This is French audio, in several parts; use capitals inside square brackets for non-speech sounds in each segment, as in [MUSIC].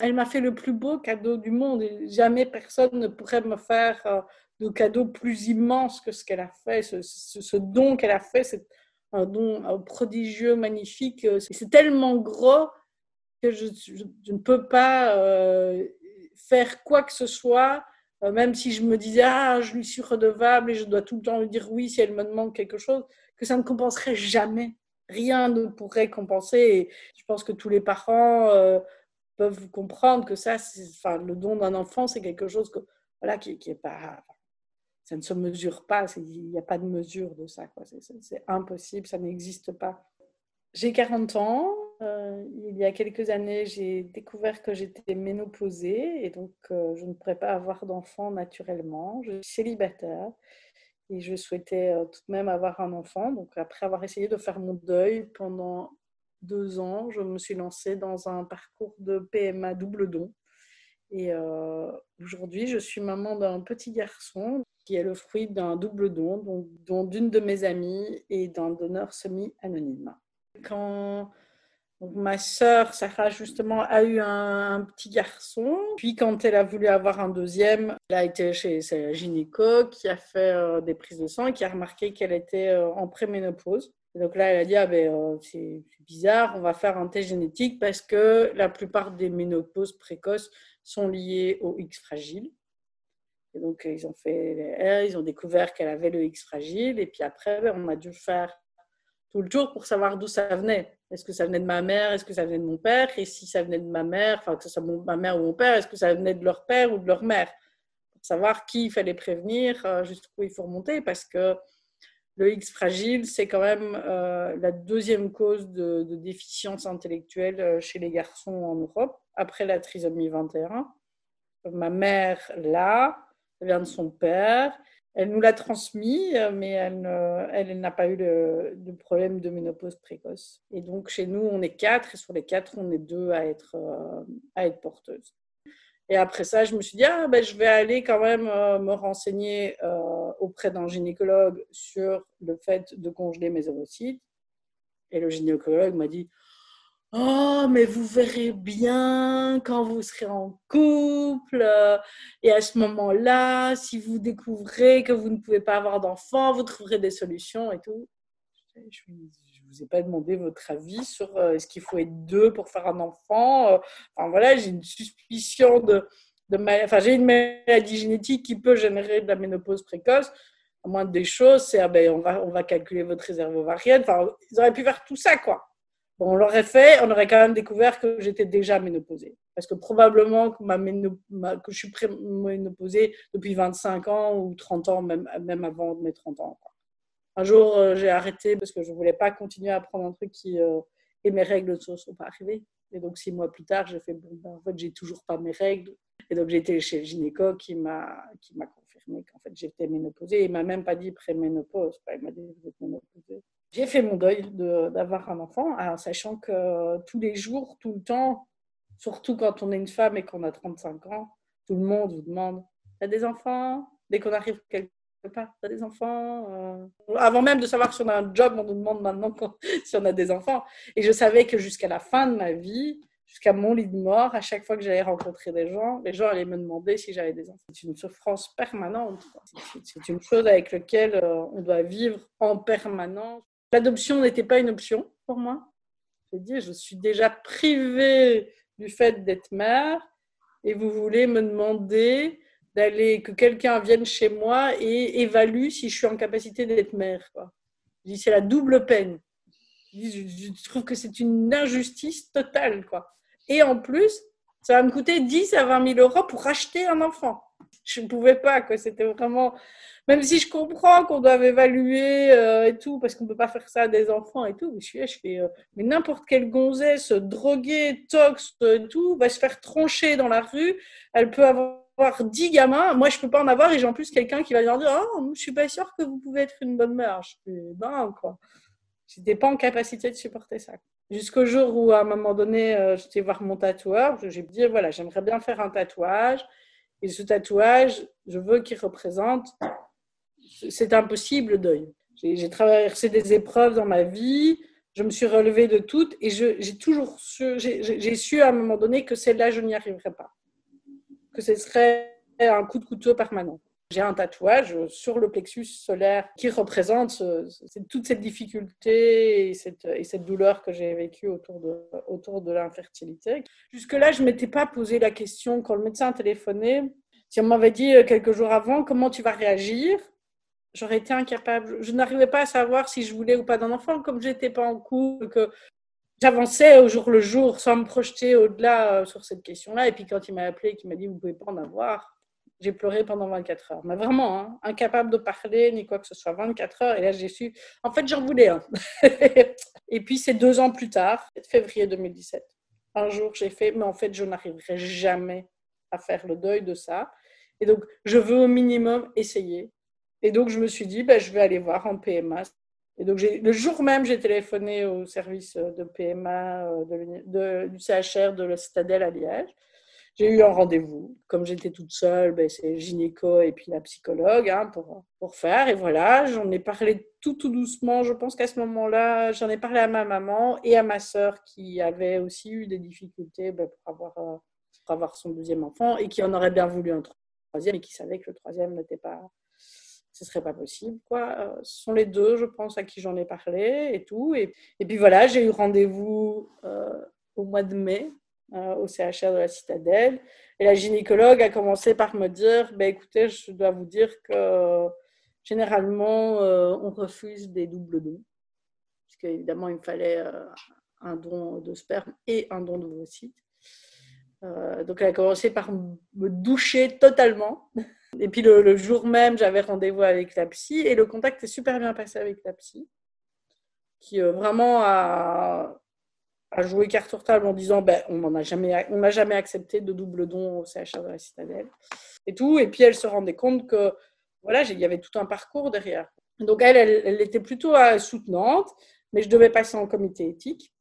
Elle m'a fait le plus beau cadeau du monde et jamais personne ne pourrait me faire euh, de cadeau plus immense que ce qu'elle a fait. Ce, don qu'elle a fait, c'est un don euh, prodigieux, magnifique. Euh, c'est tellement gros que je, ne peux pas faire quoi que ce soit, même si je me disais, ah, je lui suis redevable et je dois tout le temps lui dire oui si elle me demande quelque chose, que ça ne compenserait jamais. Rien ne pourrait compenser. Et je pense que tous les parents peuvent comprendre que ça, enfin, le don d'un enfant, c'est quelque chose que, voilà, qui, qui est pas, ça ne se mesure pas. Il n'y a pas de mesure de ça. C'est impossible, ça n'existe pas. J'ai 40 ans. Euh, il y a quelques années, j'ai découvert que j'étais ménopausée et donc euh, je ne pourrais pas avoir d'enfant naturellement. Je suis célibataire et je souhaitais euh, tout de même avoir un enfant. Donc après avoir essayé de faire mon deuil pendant deux ans, je me suis lancée dans un parcours de PMA double don. Et euh, aujourd'hui, je suis maman d'un petit garçon qui est le fruit d'un double don, dont d'une de mes amies et d'un donneur semi-anonyme. Quand ma sœur Sarah justement a eu un, petit garçon, puis quand elle a voulu avoir un deuxième, elle a été chez sa gynéco qui a fait euh, des prises de sang et qui a remarqué qu'elle était euh, en préménopause donc là, elle a dit, ah ben, euh, c'est bizarre, on va faire un test génétique parce que la plupart des ménopauses précoces sont liées au X fragile. Et donc, ils ont fait ils ont découvert qu'elle avait le X fragile. Et puis après, ben, on a dû faire tout le tour pour savoir d'où ça venait. Est-ce que ça venait de ma mère? Est-ce que ça venait de mon père? Et si ça venait de ma mère, enfin, que ce soit ma mère ou mon père, est-ce que ça venait de leur père ou de leur mère? Pour savoir qui il fallait prévenir, euh, jusqu'où il faut remonter. Parce que le X fragile, c'est quand même euh, la deuxième cause de, déficience intellectuelle euh, chez les garçons en Europe, après la trisomie 21. Ma mère l'a, elle vient de son père. Elle nous l'a transmis, euh, mais elle, n'a pas eu de, problème de ménopause précoce. Et donc, chez nous, on est quatre, et sur les quatre, on est deux à être, à être porteuses. Et après ça, je me suis dit, ah, ben, je vais aller quand même euh, me renseigner euh, auprès d'un gynécologue sur le fait de congeler mes ovocytes. Et le gynécologue m'a dit, oh, mais vous verrez bien quand vous serez en couple. et à ce moment-là, si vous découvrez que vous ne pouvez pas avoir d'enfant, vous trouverez des solutions et tout. Je vous ai pas demandé votre avis sur euh, est-ce qu'il faut être deux pour faire un enfant. Euh, enfin voilà, j'ai une suspicion de, de enfin j'ai une maladie génétique qui peut générer de la ménopause précoce. À moins des choses, c'est ah ben, on va on va calculer votre réserve ovarienne. Enfin, ils auraient pu faire tout ça quoi. Bon, on l'aurait fait, on aurait quand même découvert que j'étais déjà ménopausée. Parce que probablement que, je suis ménopausée depuis 25 ans ou 30 ans, même, même avant mes 30 ans. Un jour, euh, j'ai arrêté parce que je ne voulais pas continuer à prendre un truc qui. Euh, et mes règles ne sont pas arrivées. Et donc, six mois plus tard, j'ai fait bon, ben, en fait, j'ai toujours pas mes règles. Et donc, j'ai été chez le gynéco qui m'a confirmé qu'en fait, j'étais ménopausée. Il m'a même pas dit préménopause. Il m'a dit vous êtes ménopausée. J'ai fait mon deuil d'avoir un enfant, en sachant que tous les jours, tout le temps, surtout quand on est une femme et qu'on a 35 ans, tout le monde vous demande T'as des enfants? Dès qu'on arrive quelque pas, tu as des enfants euh. Avant même de savoir si on a un job, on nous demande maintenant [LAUGHS] si on a des enfants. Et je savais que jusqu'à la fin de ma vie, jusqu'à mon lit de mort, à chaque fois que j'allais rencontrer des gens, les gens allaient me demander si j'avais des enfants. C'est une souffrance permanente. C'est une chose avec laquelle euh, on doit vivre en permanence. L'adoption n'était pas une option pour moi. Dit, je suis déjà privée du fait d'être mère et vous voulez me demander d'aller que quelqu'un vienne chez moi et évalue si je suis en capacité d'être mère. Quoi. Je c'est la double peine. Je, trouve que c'est une injustice totale. Quoi. Et en plus, ça va me coûter 10 à 20 000 euros pour acheter un enfant. Je ne pouvais pas, que C'était vraiment. Même si je comprends qu'on doit évaluer euh, et tout, parce qu'on ne peut pas faire ça à des enfants et tout, je, je fais. Euh, mais n'importe quelle gonzesse, droguée, tox tout, va se faire trancher dans la rue. Elle peut avoir avoir 10 gamins, moi je peux pas en avoir et j'ai en plus quelqu'un qui va leur dire Oh, je suis pas sûre que vous pouvez être une bonne mère. Je suis ben, quoi. J'étais pas en capacité de supporter ça. Jusqu'au jour où, à un moment donné, euh, j'étais voir mon tatoueur. J'ai dit Voilà, j'aimerais bien faire un tatouage. Et ce tatouage, je veux qu'il représente c'est impossible deuil. J'ai traversé des épreuves dans ma vie. je me suis relevée de toutes et j'ai toujours su, j'ai su à un moment donné que celle-là, je n'y arriverais pas. Que ce serait un coup de couteau permanent. J'ai un tatouage sur le plexus solaire qui représente toute cette difficulté et cette, et cette douleur que j'ai vécue autour de, l'infertilité. Jusque-là, je ne m'étais pas posé la question quand le médecin a téléphoné. Si on m'avait dit euh, quelques jours avant comment tu vas réagir, j'aurais été incapable. Je n'arrivais pas à savoir si je voulais ou pas d'un enfant, comme je n'étais pas en couple, j'avançais au jour le jour sans me projeter au-delà euh, sur cette question-là. Et puis quand il m'a appelé et qu'il m'a dit vous pouvez pas en avoir, j'ai pleuré pendant 24 heures. Mais vraiment, hein, incapable de parler ni quoi que ce soit. 24 heures. Et là, j'ai su. En fait, j'en voulais un. [LAUGHS] et puis, c'est deux ans plus tard, février 2017. Un jour, j'ai fait, mais en fait, je n'arriverai jamais à faire le deuil de ça. Et donc, je veux au minimum essayer. Et donc, je me suis dit, ben, je vais aller voir en PMA. Et donc, le jour même, j'ai téléphoné au service de PMA euh, du CHR de la Citadelle à Liège. J'ai eu un rendez-vous. Comme j'étais toute seule, ben, c'est gynéco et puis la psychologue hein, pour, pour faire. Et voilà, j'en ai parlé tout, tout doucement. Je pense qu'à ce moment-là, j'en ai parlé à ma maman et à ma sœur qui avait aussi eu des difficultés ben, pour, avoir, euh, pour avoir son deuxième enfant et qui en aurait bien voulu un troisième et qui savait que le troisième n'était pas ce serait pas possible. Quoi. Euh, ce sont les deux, je pense, à qui j'en ai parlé et tout. Et, et puis voilà, j'ai eu rendez-vous euh, au mois de mai euh, au CHR de la Citadelle. Et la gynécologue a commencé par me dire, bah, écoutez, je dois vous dire que généralement, on refuse des doubles dons. Parce qu'évidemment, il me fallait un don de sperme et un don de d'ovocytes. donc, elle a commencé par me doucher totalement. [LAUGHS] Et puis, le, jour même, j'avais rendez-vous avec la psy et le contact est super bien passé avec la psy, qui vraiment a joué carte sur table en disant ben, on n'a jamais, jamais accepté de double don au CHR de la Citadelle et tout. Et puis elle se rendait compte que voilà, il y avait tout un parcours derrière. Donc elle, elle, était plutôt euh, soutenante, mais je devais passer en comité éthique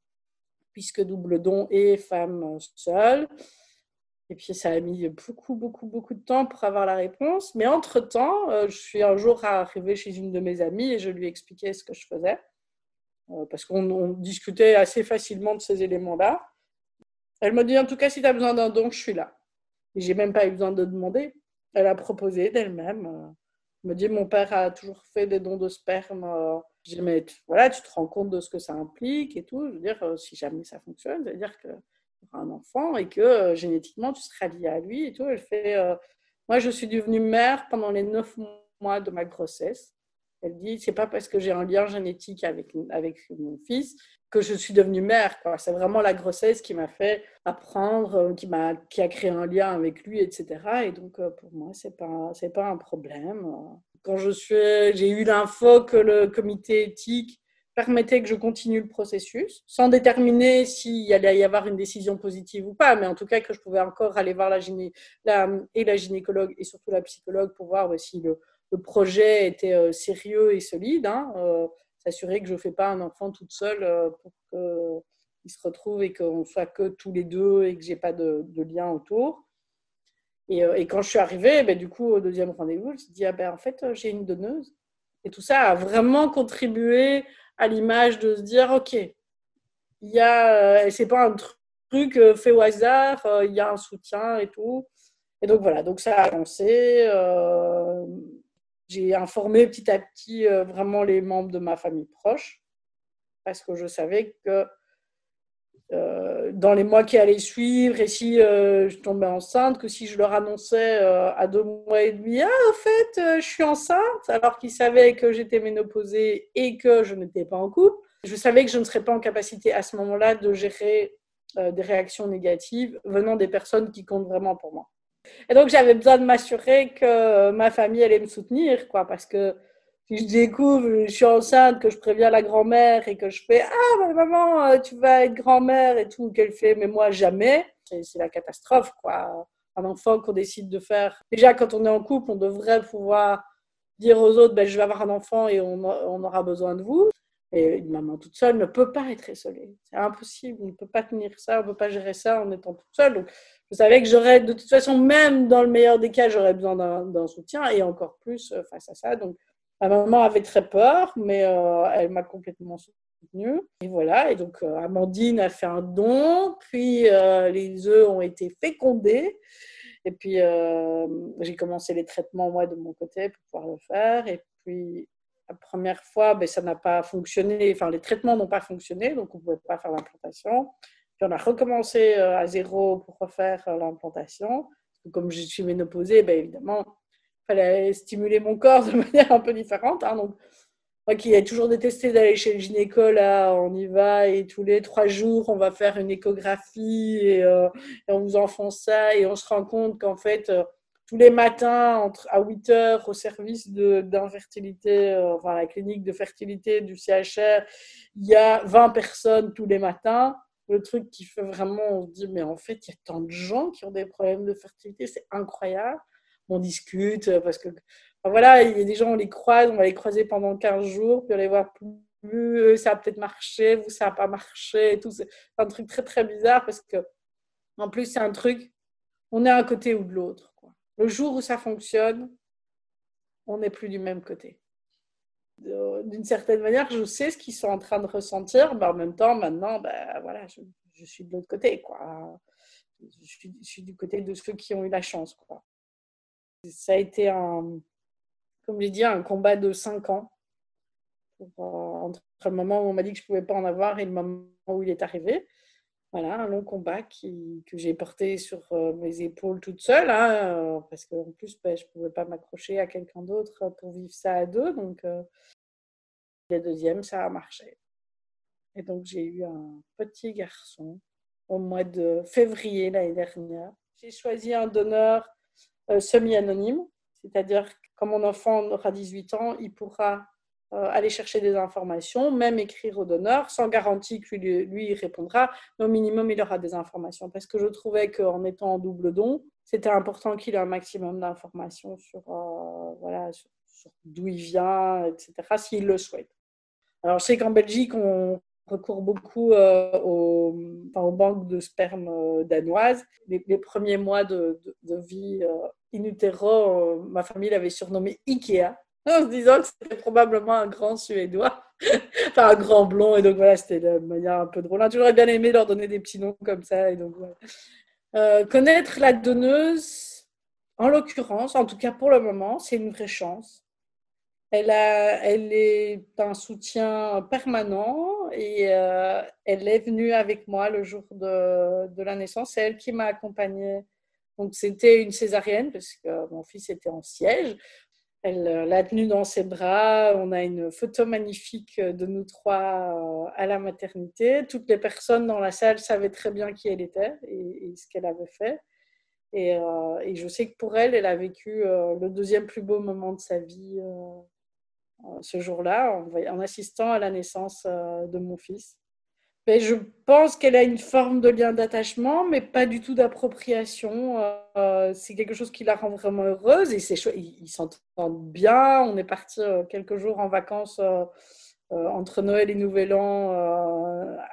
puisque double don et femme seule. Et puis ça a mis beaucoup, beaucoup, beaucoup de temps pour avoir la réponse. Mais entre-temps, euh, je suis un jour arrivée chez une de mes amies et je lui expliquais ce que je faisais. Euh, parce qu'on discutait assez facilement de ces éléments-là. Elle m'a dit, en tout cas, si tu as besoin d'un don, je suis là. Et j'ai même pas eu besoin de demander. Elle a proposé d'elle-même. Euh, elle me dit, mon père a toujours fait des dons de sperme. Je dis, mais voilà, tu te rends compte de ce que ça implique et tout. Je veux dire, si jamais ça fonctionne, ça veut dire que un enfant et que génétiquement, tu seras lié à lui et tout. Elle fait, moi, je suis devenue mère pendant les neuf mois de ma grossesse. Elle dit c'est pas parce que j'ai un lien génétique avec, avec mon fils que je suis devenue mère. C'est vraiment la grossesse qui m'a fait apprendre, euh, qui, m'a, qui a créé un lien avec lui, etc. Et donc, euh, pour moi, ce n'est pas, pas un problème. Quand j'ai eu l'info que le comité éthique permettait que je continue le processus, sans déterminer s'il allait y avoir une décision positive ou pas, mais en tout cas que je pouvais encore aller voir la, gyné, et la gynécologue et surtout la psychologue pour voir si le, projet était euh, sérieux et solide, hein, euh, s'assurer que je ne fais pas un enfant toute seule euh, pour qu'il se retrouve et qu'on soit que tous les deux et que j'ai pas de, lien autour. Et, quand je suis arrivée, ben, du coup, au deuxième rendez-vous, je me suis dit, ah ben, en fait, j'ai une donneuse. Et tout ça a vraiment contribué à l'image de se dire, OK, il y a, c'est pas un truc fait au hasard, il y a un soutien et tout. Et donc voilà, donc ça a avancé j'ai informé petit à petit euh, vraiment les membres de ma famille proche parce que je savais que euh, dans les mois qui allaient suivre et si euh, je tombais enceinte, que si je leur annonçais à deux mois et demi, ah, en fait, je suis enceinte, alors qu'ils savaient que j'étais ménopausée et que je n'étais pas en couple, je savais que je ne serais pas en capacité à ce moment-là de gérer des réactions négatives venant des personnes qui comptent vraiment pour moi. Et donc, j'avais besoin de m'assurer que ma famille allait me soutenir, quoi, parce que si je découvre, je suis enceinte, que je préviens la grand-mère et que je fais Ah, maman, euh, tu vas être grand-mère et tout, qu'elle fait, mais moi, jamais, c'est la catastrophe, quoi. Un enfant qu'on décide de faire. Déjà, quand on est en couple, on devrait pouvoir dire aux autres ben, Je vais avoir un enfant et on, on aura besoin de vous. Et une maman toute seule ne peut pas être isolée. C'est impossible. On ne peut pas tenir ça, on ne peut pas gérer ça en étant toute seule. Donc, je savais que j'aurais, de toute façon, même dans le meilleur des cas, j'aurais besoin d'un soutien et encore plus euh, face à ça. Donc, ma maman avait très peur, mais euh, elle m'a complètement soutenue. Et voilà, et donc Amandine a fait un don, puis les œufs ont été fécondés. Et puis, j'ai commencé les traitements, moi, de mon côté, pour pouvoir le faire. Et puis, la première fois, ben, ça n'a pas fonctionné. Enfin, les traitements n'ont pas fonctionné, donc on ne pouvait pas faire l'implantation. Puis, on a recommencé à zéro pour refaire l'implantation. Comme je suis ménopausée, ben, évidemment, fallait stimuler mon corps de [LAUGHS] manière un peu différente. Hein, donc, moi qui ai toujours détesté d'aller chez le gynéco, là, on y va et tous les trois jours, on va faire une échographie et, euh, on vous enfonce ça et on se rend compte qu'en fait, euh, tous les matins, à 8 heures, au service d'infertilité, euh, enfin la clinique de fertilité du CHR, il y a 20 personnes tous les matins. Le truc qui fait vraiment, on se dit, mais en fait, il y a tant de gens qui ont des problèmes de fertilité, c'est incroyable. On discute parce que voilà, il y a des gens, on les croise, on va les croiser pendant 15 jours, puis on les voit plus, ça a peut-être marché, vous, ça n'a pas marché, tout. C'est un truc très, très bizarre parce que, en plus, c'est un truc, on est un côté ou de l'autre. Le jour où ça fonctionne, on n'est plus du même côté. D'une certaine manière, je sais ce qu'ils sont en train de ressentir, mais en même temps, maintenant, ben, voilà, je, suis de l'autre côté. Quoi. Je, suis, je suis du côté de ceux qui ont eu la chance. Quoi. Ça a été un, comme j'ai dit, un combat de 5 ans. Euh, entre le moment où on m'a dit que je ne pouvais pas en avoir et le moment où il est arrivé. Voilà, un long combat que j'ai porté sur euh, mes épaules toute seule, hein, euh, parce qu'en plus, ben, je ne pouvais pas m'accrocher à quelqu'un d'autre pour vivre ça à deux. Donc, le deuxième, ça a marché. Et donc, j'ai eu un petit garçon au mois de février l'année dernière. J'ai choisi un donneur semi-anonyme, c'est-à-dire quand mon enfant aura 18 ans, il pourra euh, aller chercher des informations, même écrire au donneur, sans garantie que lui, répondra, mais au minimum, il aura des informations. Parce que je trouvais qu'en étant en double don, c'était important qu'il ait un maximum d'informations sur, euh, voilà, sur, d'où il vient, etc., s'il le souhaite. Alors, je sais qu'en Belgique, on recourt beaucoup euh, aux, banques de sperme danoises. Les, premiers mois de, vie utero, euh, ma famille l'avait surnommé Ikea, [LAUGHS] en se disant que c'était probablement un grand Suédois, [LAUGHS] enfin un grand blond, et donc voilà, c'était de manière un peu drôle. J'aurais bien aimé leur donner des petits noms comme ça, et donc euh, connaître la donneuse, en l'occurrence, en tout cas pour le moment, c'est une vraie chance. Elle, est un soutien permanent et euh, elle est venue avec moi le jour de, la naissance. C'est elle qui m'a accompagnée donc c'était une césarienne parce que mon fils était en siège. Elle euh, l'a tenu dans ses bras. On a une photo magnifique de nous trois euh, à la maternité. Toutes les personnes dans la salle savaient très bien qui elle était et, ce qu'elle avait fait. Et, je sais que pour elle, elle a vécu le deuxième plus beau moment de sa vie ce jour-là en, assistant à la naissance de mon fils. Je pense qu'elle a une forme de lien d'attachement, mais pas du tout d'appropriation. Euh, c'est quelque chose qui la rend vraiment heureuse et Ils s'entendent bien. On est parti euh, quelques jours en vacances euh, entre Noël et Nouvel An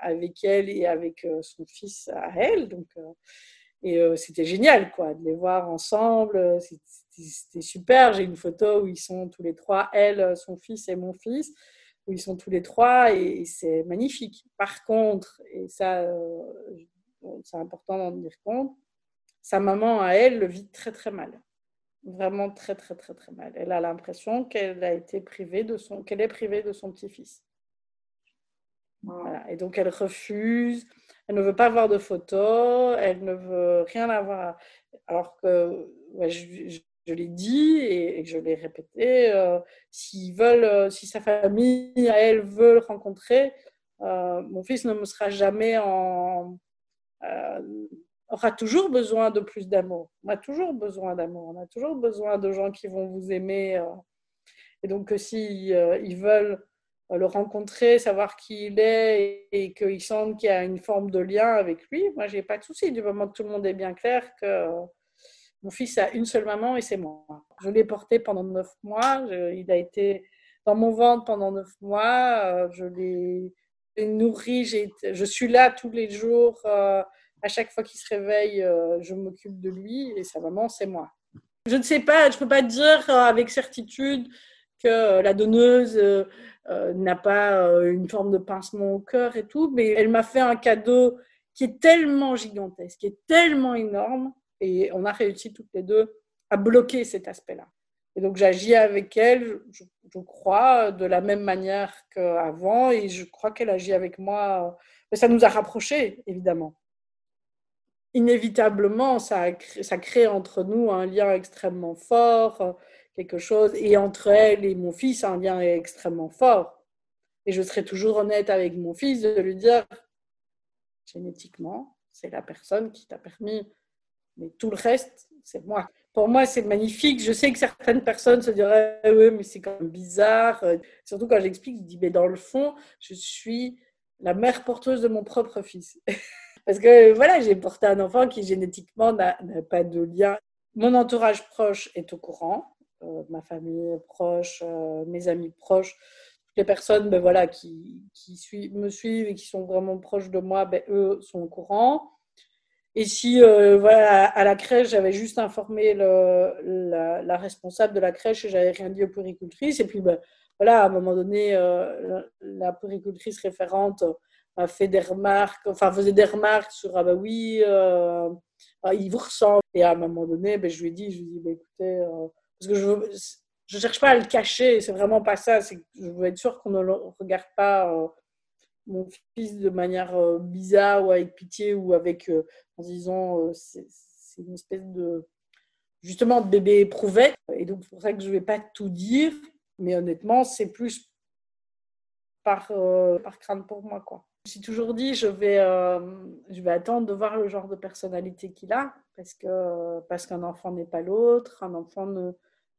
avec elle et avec son fils à elle. Donc, et c'était génial, quoi, de les voir ensemble. C'était super. J'ai une photo où ils sont tous les trois, elle, son fils et mon fils où ils sont tous les trois et, c'est magnifique. Par contre, et ça, euh, c'est important d'en tenir compte, sa maman à elle le vit très très mal. Vraiment très très très très mal. Elle a l'impression qu'elle a été privée de son, qu'elle est privée de son petit-fils. Voilà. Et donc elle refuse, elle ne veut pas voir de photos, elle ne veut rien avoir. Alors que je, je l'ai dit et, je l'ai répété, euh, s'ils veulent, euh, si sa famille, elle, veut le rencontrer, euh, mon fils ne me sera jamais en... aura toujours besoin de plus d'amour. On a toujours besoin d'amour. On a toujours besoin de gens qui vont vous aimer. et donc, si ils veulent le rencontrer, savoir qui il est et, qu'ils sentent qu'il y a une forme de lien avec lui, moi, j'ai pas de souci du moment que tout le monde est bien clair que mon fils a une seule maman et c'est moi. Je l'ai porté pendant neuf mois. il a été dans mon ventre pendant neuf mois. Euh, je l'ai nourri. Je suis là tous les jours. Euh, à chaque fois qu'il se réveille, euh, je m'occupe de lui et sa maman, c'est moi. Je ne sais pas, je ne peux pas dire avec certitude que la donneuse n'a pas une forme de pincement au cœur et tout, mais elle m'a fait un cadeau qui est tellement gigantesque, qui est tellement énorme, et on a réussi toutes les deux à bloquer cet aspect-là. Et donc j'agis avec elle, je, crois, de la même manière qu'avant, et je crois qu'elle agit avec moi. Mais ça nous a rapprochés, évidemment. Inévitablement, ça, ça crée entre nous un lien extrêmement fort, quelque chose, et entre elle et mon fils, un lien extrêmement fort. Et je serai toujours honnête avec mon fils de lui dire, génétiquement, c'est la personne qui t'a permis, mais tout le reste, c'est moi. Pour moi, c'est magnifique. Je sais que certaines personnes se diraient, oui, mais c'est quand même bizarre. Surtout quand j'explique, je dis, mais dans le fond, je suis la mère porteuse de mon propre fils. [LAUGHS] Parce que voilà, j'ai porté un enfant qui génétiquement n'a pas de lien. Mon entourage proche est au courant, euh, ma famille proche, euh, mes amis proches, toutes les personnes ben, voilà, qui, me suivent et qui sont vraiment proches de moi, ben, eux sont au courant. Et si euh, voilà, à la crèche, j'avais juste informé le, la, la, responsable de la crèche et j'avais rien dit aux puéricultrices, et puis ben, voilà, à un moment donné, euh, la puéricultrice référente a fait des remarques, enfin faisait des remarques sur ah ben oui, euh, ah, il vous ressemble. Et à un moment donné, ben, je lui ai dit, je lui ai dit, ben, écoutez, euh, parce que je ne cherche pas à le cacher, c'est vraiment pas ça, c'est je veux être sûre qu'on ne le regarde pas euh, mon fils de manière euh, bizarre ou avec pitié ou avec, euh, en disant, c'est une espèce de, justement, de bébé éprouvette. Et donc, c'est pour ça que je ne vais pas tout dire, mais honnêtement, c'est plus par, par crainte pour moi, quoi. Suis toujours dit, je vais, euh, je vais attendre de voir le genre de personnalité qu'il a, parce que parce qu'un enfant n'est pas l'autre, un enfant ne,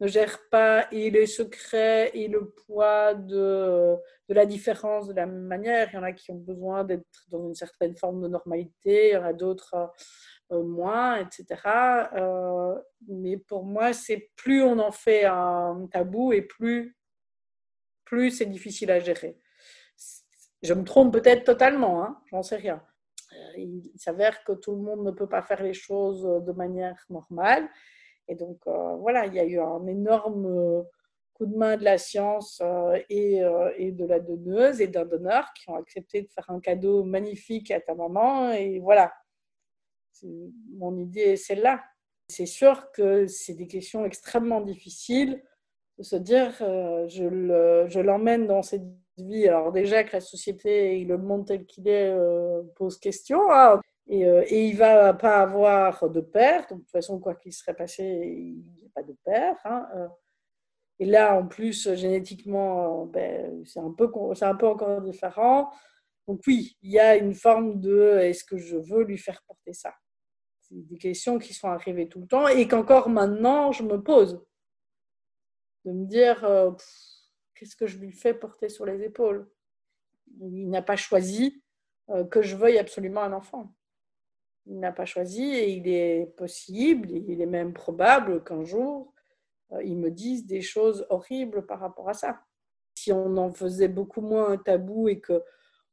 ne, gère pas et les secrets et le poids de, la différence de la même manière. Il y en a qui ont besoin d'être dans une certaine forme de normalité, il y en a d'autres euh, moins, etc. Euh, mais pour moi, c'est plus on en fait un tabou et plus, plus c'est difficile à gérer. Je me trompe peut-être totalement, hein, j'en sais rien. Euh, il s'avère que tout le monde ne peut pas faire les choses de manière normale. Et donc, euh, voilà, il y a eu un énorme euh, coup de main de la science euh, et, de la donneuse et d'un donneur qui ont accepté de faire un cadeau magnifique à ta maman. Et voilà, mon idée est celle-là. C'est sûr que c'est des questions extrêmement difficiles de se dire, euh, je l'emmène dans cette vie. Alors déjà que la société et le monde tel qu'il est euh, pose question, hein, et, euh, et, il va pas avoir de père. Donc, de toute façon, quoi qu'il serait passé, il n'y a pas de père. Hein, euh. et là, en plus, génétiquement, ben, c'est un, peu, un peu encore différent. Donc oui, il y a une forme de est-ce que je veux lui faire porter ça? C'est des questions qui sont arrivées tout le temps et qu'encore maintenant, je me pose. De me dire, euh, qu'est-ce que je lui fais porter sur les épaules? Il n'a pas choisi que je veuille absolument un enfant. Il n'a pas choisi et il est possible, il est même probable qu'un jour, euh, ils me disent des choses horribles par rapport à ça. Si on en faisait beaucoup moins un tabou et que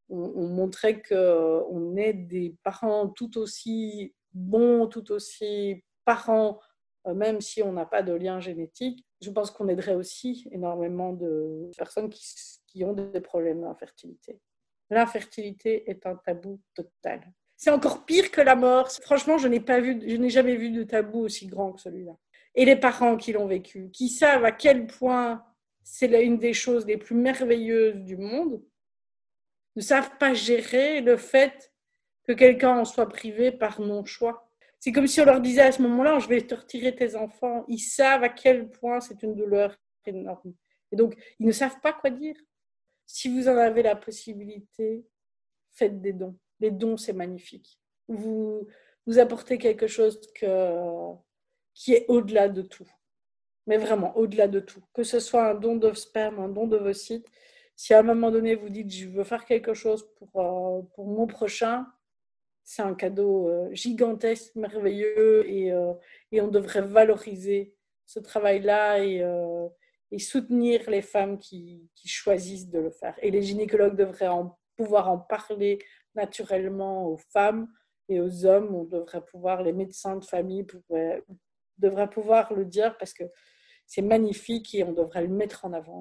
on, on montrait qu'on est des parents tout aussi bons, tout aussi parents, euh, même si on n'a pas de lien génétique, je pense qu'on aiderait aussi énormément de personnes qui ont des problèmes d'infertilité. L'infertilité est un tabou total. C'est encore pire que la mort. Franchement, je n'ai jamais vu de tabou aussi grand que celui-là. Et les parents qui l'ont vécu, qui savent à quel point c'est une des choses les plus merveilleuses du monde, ne savent pas gérer le fait que quelqu'un en soit privé par non-choix. C'est comme si on leur disait à ce moment-là, je vais te retirer tes enfants. Ils savent à quel point c'est une douleur énorme. Et donc, ils ne savent pas quoi dire. Si vous en avez la possibilité, faites des dons. Les dons, c'est magnifique. Vous, vous apportez quelque chose qui est au-delà de tout. Mais vraiment, au-delà de tout. Que ce soit un don de sperme, un don de vos sites. Si à un moment donné, vous dites, je veux faire quelque chose pour, euh, pour mon prochain, c'est un cadeau euh, gigantesque, merveilleux, et, euh, et, on devrait valoriser ce travail-là et, et, soutenir les femmes qui, choisissent de le faire. Et les gynécologues devraient en, pouvoir en parler naturellement aux femmes et aux hommes. On devrait pouvoir, les médecins de famille devraient pouvoir le dire parce que c'est magnifique et on devrait le mettre en avant.